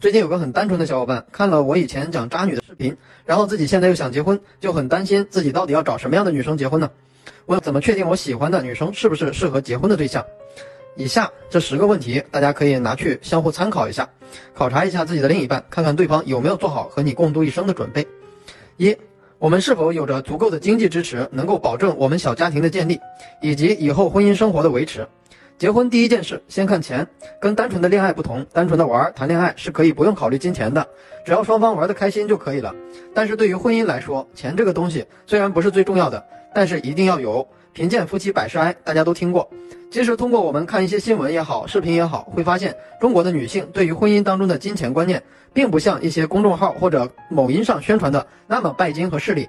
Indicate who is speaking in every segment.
Speaker 1: 最近有个很单纯的小伙伴看了我以前讲渣女的视频，然后自己现在又想结婚，就很担心自己到底要找什么样的女生结婚呢？问怎么确定我喜欢的女生是不是适合结婚的对象？以下这十个问题，大家可以拿去相互参考一下，考察一下自己的另一半，看看对方有没有做好和你共度一生的准备。一，我们是否有着足够的经济支持，能够保证我们小家庭的建立，以及以后婚姻生活的维持？结婚第一件事，先看钱。跟单纯的恋爱不同，单纯的玩谈恋爱是可以不用考虑金钱的，只要双方玩得开心就可以了。但是对于婚姻来说，钱这个东西虽然不是最重要的，但是一定要有。贫贱夫妻百事哀，大家都听过。其实通过我们看一些新闻也好，视频也好，会发现中国的女性对于婚姻当中的金钱观念，并不像一些公众号或者某音上宣传的那么拜金和势利。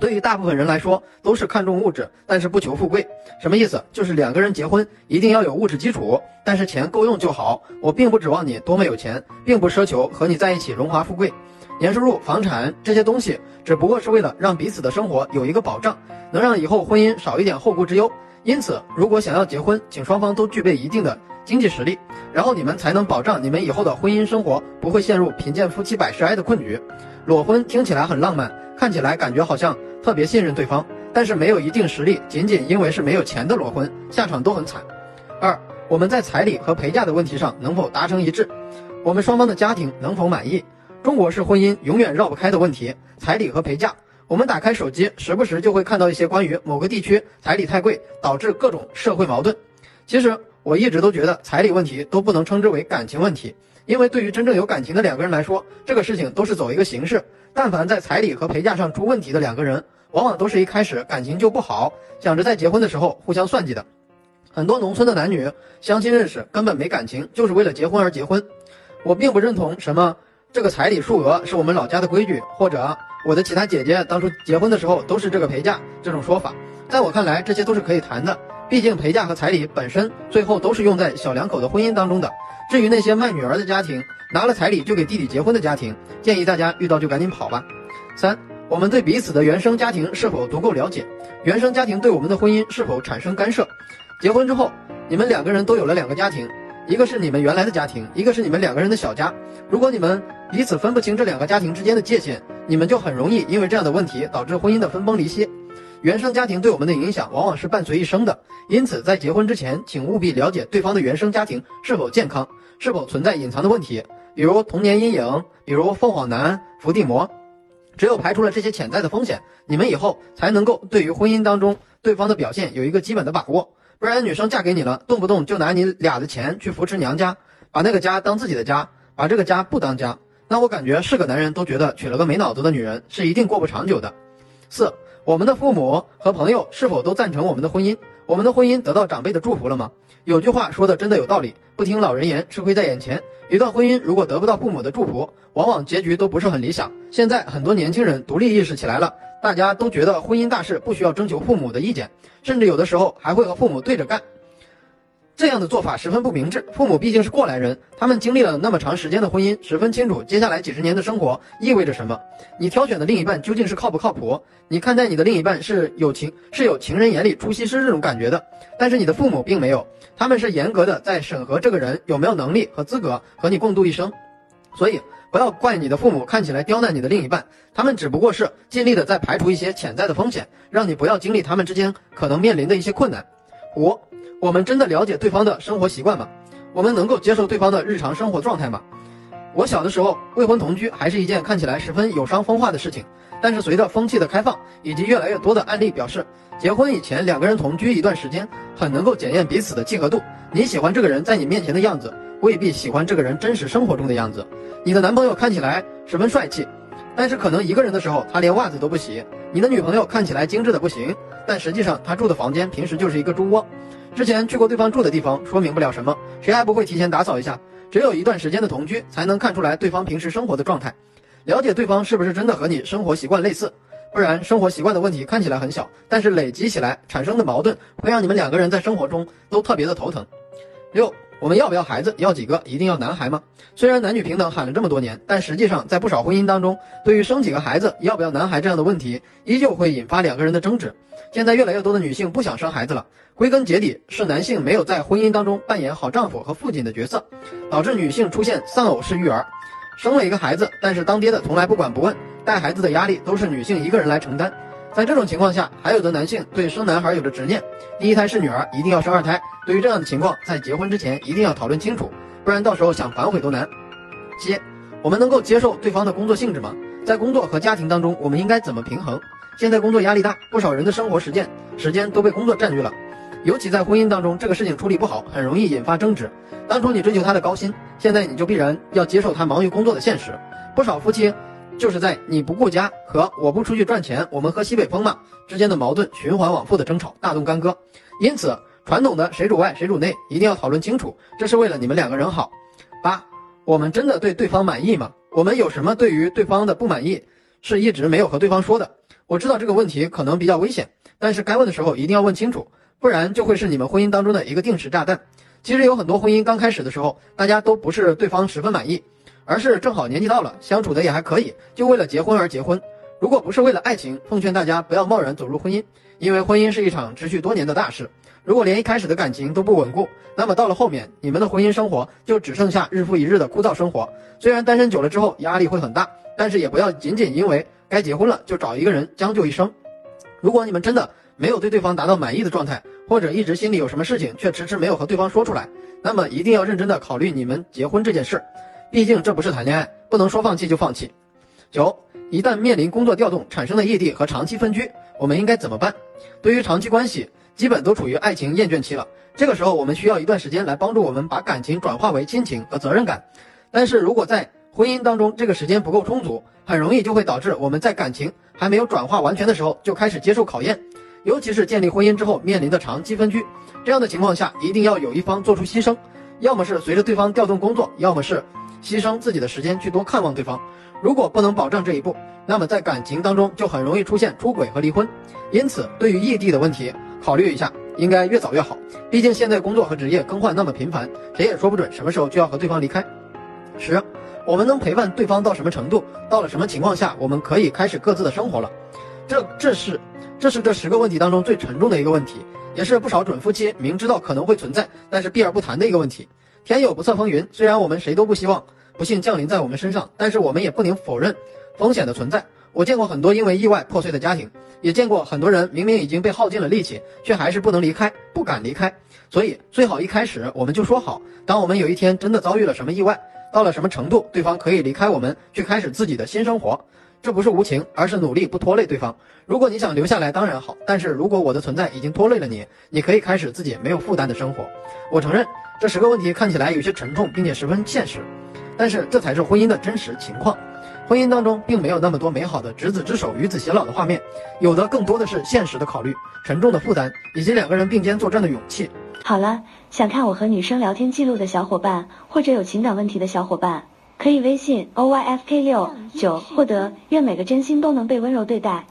Speaker 1: 对于大部分人来说，都是看重物质，但是不求富贵。什么意思？就是两个人结婚一定要有物质基础，但是钱够用就好。我并不指望你多么有钱，并不奢求和你在一起荣华富贵，年收入、房产这些东西，只不过是为了让彼此的生活有一个保障，能让以后婚姻少一点后顾之忧。因此，如果想要结婚，请双方都具备一定的经济实力，然后你们才能保障你们以后的婚姻生活不会陷入贫贱夫妻百事哀的困局。裸婚听起来很浪漫，看起来感觉好像。特别信任对方，但是没有一定实力，仅仅因为是没有钱的裸婚，下场都很惨。二，我们在彩礼和陪嫁的问题上能否达成一致？我们双方的家庭能否满意？中国式婚姻永远绕不开的问题，彩礼和陪嫁。我们打开手机，时不时就会看到一些关于某个地区彩礼太贵，导致各种社会矛盾。其实我一直都觉得彩礼问题都不能称之为感情问题，因为对于真正有感情的两个人来说，这个事情都是走一个形式。但凡在彩礼和陪嫁上出问题的两个人，往往都是一开始感情就不好，想着在结婚的时候互相算计的。很多农村的男女相亲认识根本没感情，就是为了结婚而结婚。我并不认同什么这个彩礼数额是我们老家的规矩，或者我的其他姐姐当初结婚的时候都是这个陪嫁这种说法。在我看来，这些都是可以谈的，毕竟陪嫁和彩礼本身最后都是用在小两口的婚姻当中的。至于那些卖女儿的家庭，拿了彩礼就给弟弟结婚的家庭，建议大家遇到就赶紧跑吧。三，我们对彼此的原生家庭是否足够了解？原生家庭对我们的婚姻是否产生干涉？结婚之后，你们两个人都有了两个家庭，一个是你们原来的家庭，一个是你们两个人的小家。如果你们彼此分不清这两个家庭之间的界限，你们就很容易因为这样的问题导致婚姻的分崩离析。原生家庭对我们的影响往往是伴随一生的，因此在结婚之前，请务必了解对方的原生家庭是否健康，是否存在隐藏的问题，比如童年阴影，比如凤凰男、伏地魔。只有排除了这些潜在的风险，你们以后才能够对于婚姻当中对方的表现有一个基本的把握。不然，女生嫁给你了，动不动就拿你俩的钱去扶持娘家，把那个家当自己的家，把这个家不当家，那我感觉是个男人都觉得娶了个没脑子的女人是一定过不长久的。四。我们的父母和朋友是否都赞成我们的婚姻？我们的婚姻得到长辈的祝福了吗？有句话说的真的有道理，不听老人言，吃亏在眼前。一段婚姻如果得不到父母的祝福，往往结局都不是很理想。现在很多年轻人独立意识起来了，大家都觉得婚姻大事不需要征求父母的意见，甚至有的时候还会和父母对着干。这样的做法十分不明智。父母毕竟是过来人，他们经历了那么长时间的婚姻，十分清楚接下来几十年的生活意味着什么。你挑选的另一半究竟是靠不靠谱？你看待你的另一半是有情是有情人眼里出西施这种感觉的，但是你的父母并没有，他们是严格的在审核这个人有没有能力和资格和你共度一生。所以不要怪你的父母看起来刁难你的另一半，他们只不过是尽力的在排除一些潜在的风险，让你不要经历他们之间可能面临的一些困难。五。我们真的了解对方的生活习惯吗？我们能够接受对方的日常生活状态吗？我小的时候，未婚同居还是一件看起来十分有伤风化的事情。但是随着风气的开放，以及越来越多的案例表示，结婚以前两个人同居一段时间，很能够检验彼此的契合度。你喜欢这个人在你面前的样子，未必喜欢这个人真实生活中的样子。你的男朋友看起来十分帅气，但是可能一个人的时候他连袜子都不洗。你的女朋友看起来精致的不行，但实际上她住的房间平时就是一个猪窝。之前去过对方住的地方，说明不了什么，谁还不会提前打扫一下？只有一段时间的同居，才能看出来对方平时生活的状态，了解对方是不是真的和你生活习惯类似。不然，生活习惯的问题看起来很小，但是累积起来产生的矛盾，会让你们两个人在生活中都特别的头疼。六。我们要不要孩子？要几个？一定要男孩吗？虽然男女平等喊了这么多年，但实际上在不少婚姻当中，对于生几个孩子、要不要男孩这样的问题，依旧会引发两个人的争执。现在越来越多的女性不想生孩子了，归根结底是男性没有在婚姻当中扮演好丈夫和父亲的角色，导致女性出现丧偶式育儿。生了一个孩子，但是当爹的从来不管不问，带孩子的压力都是女性一个人来承担。在这种情况下，还有的男性对生男孩有着执念，第一胎是女儿，一定要生二胎。对于这样的情况，在结婚之前一定要讨论清楚，不然到时候想反悔都难。七，我们能够接受对方的工作性质吗？在工作和家庭当中，我们应该怎么平衡？现在工作压力大，不少人的生活实践时间都被工作占据了，尤其在婚姻当中，这个事情处理不好，很容易引发争执。当初你追求他的高薪，现在你就必然要接受他忙于工作的现实。不少夫妻。就是在你不顾家和我不出去赚钱，我们喝西北风嘛之间的矛盾循环往复的争吵，大动干戈。因此，传统的谁主外谁主内一定要讨论清楚，这是为了你们两个人好。八，我们真的对对方满意吗？我们有什么对于对方的不满意，是一直没有和对方说的？我知道这个问题可能比较危险，但是该问的时候一定要问清楚，不然就会是你们婚姻当中的一个定时炸弹。其实有很多婚姻刚开始的时候，大家都不是对方十分满意。而是正好年纪到了，相处的也还可以，就为了结婚而结婚。如果不是为了爱情，奉劝大家不要贸然走入婚姻，因为婚姻是一场持续多年的大事。如果连一开始的感情都不稳固，那么到了后面，你们的婚姻生活就只剩下日复一日的枯燥生活。虽然单身久了之后压力会很大，但是也不要仅仅因为该结婚了就找一个人将就一生。如果你们真的没有对对方达到满意的状态，或者一直心里有什么事情却迟迟没有和对方说出来，那么一定要认真的考虑你们结婚这件事。毕竟这不是谈恋爱，不能说放弃就放弃。九，一旦面临工作调动产生的异地和长期分居，我们应该怎么办？对于长期关系，基本都处于爱情厌倦期了，这个时候我们需要一段时间来帮助我们把感情转化为亲情和责任感。但是如果在婚姻当中这个时间不够充足，很容易就会导致我们在感情还没有转化完全的时候就开始接受考验，尤其是建立婚姻之后面临的长期分居，这样的情况下一定要有一方做出牺牲，要么是随着对方调动工作，要么是。牺牲自己的时间去多看望对方，如果不能保证这一步，那么在感情当中就很容易出现出轨和离婚。因此，对于异地的问题，考虑一下，应该越早越好。毕竟现在工作和职业更换那么频繁，谁也说不准什么时候就要和对方离开。十，我们能陪伴对方到什么程度？到了什么情况下，我们可以开始各自的生活了？这，这是，这是这十个问题当中最沉重的一个问题，也是不少准夫妻明知道可能会存在，但是避而不谈的一个问题。天有不测风云，虽然我们谁都不希望不幸降临在我们身上，但是我们也不能否认风险的存在。我见过很多因为意外破碎的家庭，也见过很多人明明已经被耗尽了力气，却还是不能离开，不敢离开。所以最好一开始我们就说好，当我们有一天真的遭遇了什么意外，到了什么程度，对方可以离开我们，去开始自己的新生活。这不是无情，而是努力不拖累对方。如果你想留下来，当然好；但是如果我的存在已经拖累了你，你可以开始自己没有负担的生活。我承认。这十个问题看起来有些沉重，并且十分现实，但是这才是婚姻的真实情况。婚姻当中并没有那么多美好的执子之手、与子偕老的画面，有的更多的是现实的考虑、沉重的负担以及两个人并肩作战的勇气。
Speaker 2: 好了，想看我和女生聊天记录的小伙伴，或者有情感问题的小伙伴，可以微信 o y f k 六九获得。愿每个真心都能被温柔对待。